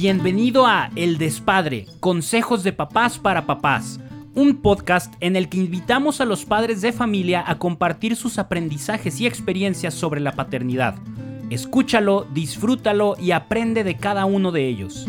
Bienvenido a El Despadre, Consejos de Papás para Papás, un podcast en el que invitamos a los padres de familia a compartir sus aprendizajes y experiencias sobre la paternidad. Escúchalo, disfrútalo y aprende de cada uno de ellos.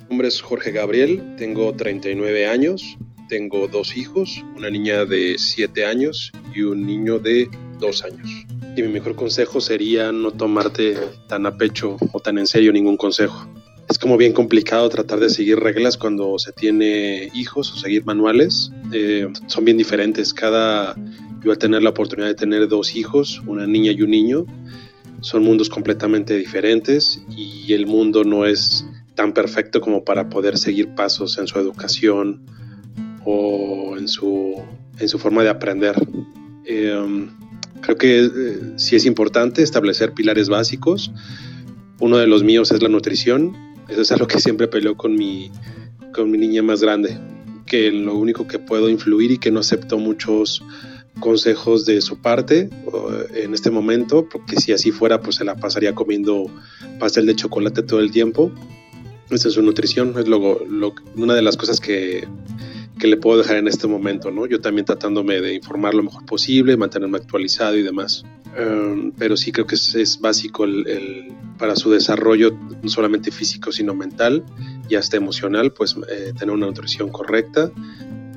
Mi nombre es Jorge Gabriel, tengo 39 años, tengo dos hijos, una niña de 7 años y un niño de 2 años. Y mi mejor consejo sería no tomarte tan a pecho o tan en serio ningún consejo. Es como bien complicado tratar de seguir reglas cuando se tiene hijos o seguir manuales. Eh, son bien diferentes. Cada, yo al tener la oportunidad de tener dos hijos, una niña y un niño, son mundos completamente diferentes y el mundo no es tan perfecto como para poder seguir pasos en su educación o en su, en su forma de aprender. Eh, Creo que eh, sí es importante establecer pilares básicos. Uno de los míos es la nutrición. Eso es algo que siempre peleo con mi, con mi niña más grande, que lo único que puedo influir y que no acepto muchos consejos de su parte en este momento, porque si así fuera, pues se la pasaría comiendo pastel de chocolate todo el tiempo. Esa es su nutrición, es lo, una de las cosas que que le puedo dejar en este momento, ¿no? Yo también tratándome de informar lo mejor posible, mantenerme actualizado y demás. Um, pero sí creo que es, básico el, para su desarrollo, no solamente físico, sino mental y hasta emocional, pues eh, tener una nutrición correcta,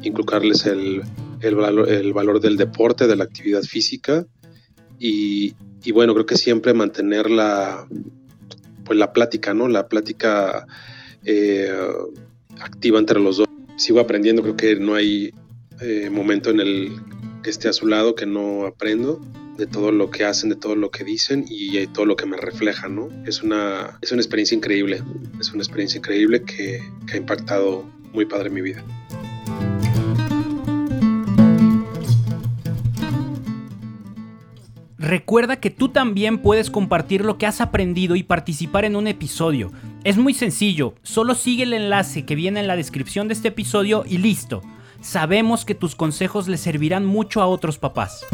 inculcarles el, el, valor, el valor del deporte, de la actividad física y, y, bueno, creo que siempre mantener la, pues la plática, ¿no? La plática eh, activa entre los dos sigo aprendiendo, creo que no hay eh, momento en el que esté a su lado que no aprendo de todo lo que hacen, de todo lo que dicen y de todo lo que me refleja, ¿no? Es una, es una experiencia increíble, es una experiencia increíble que, que ha impactado muy padre mi vida. Recuerda que tú también puedes compartir lo que has aprendido y participar en un episodio. Es muy sencillo, solo sigue el enlace que viene en la descripción de este episodio y listo. Sabemos que tus consejos le servirán mucho a otros papás.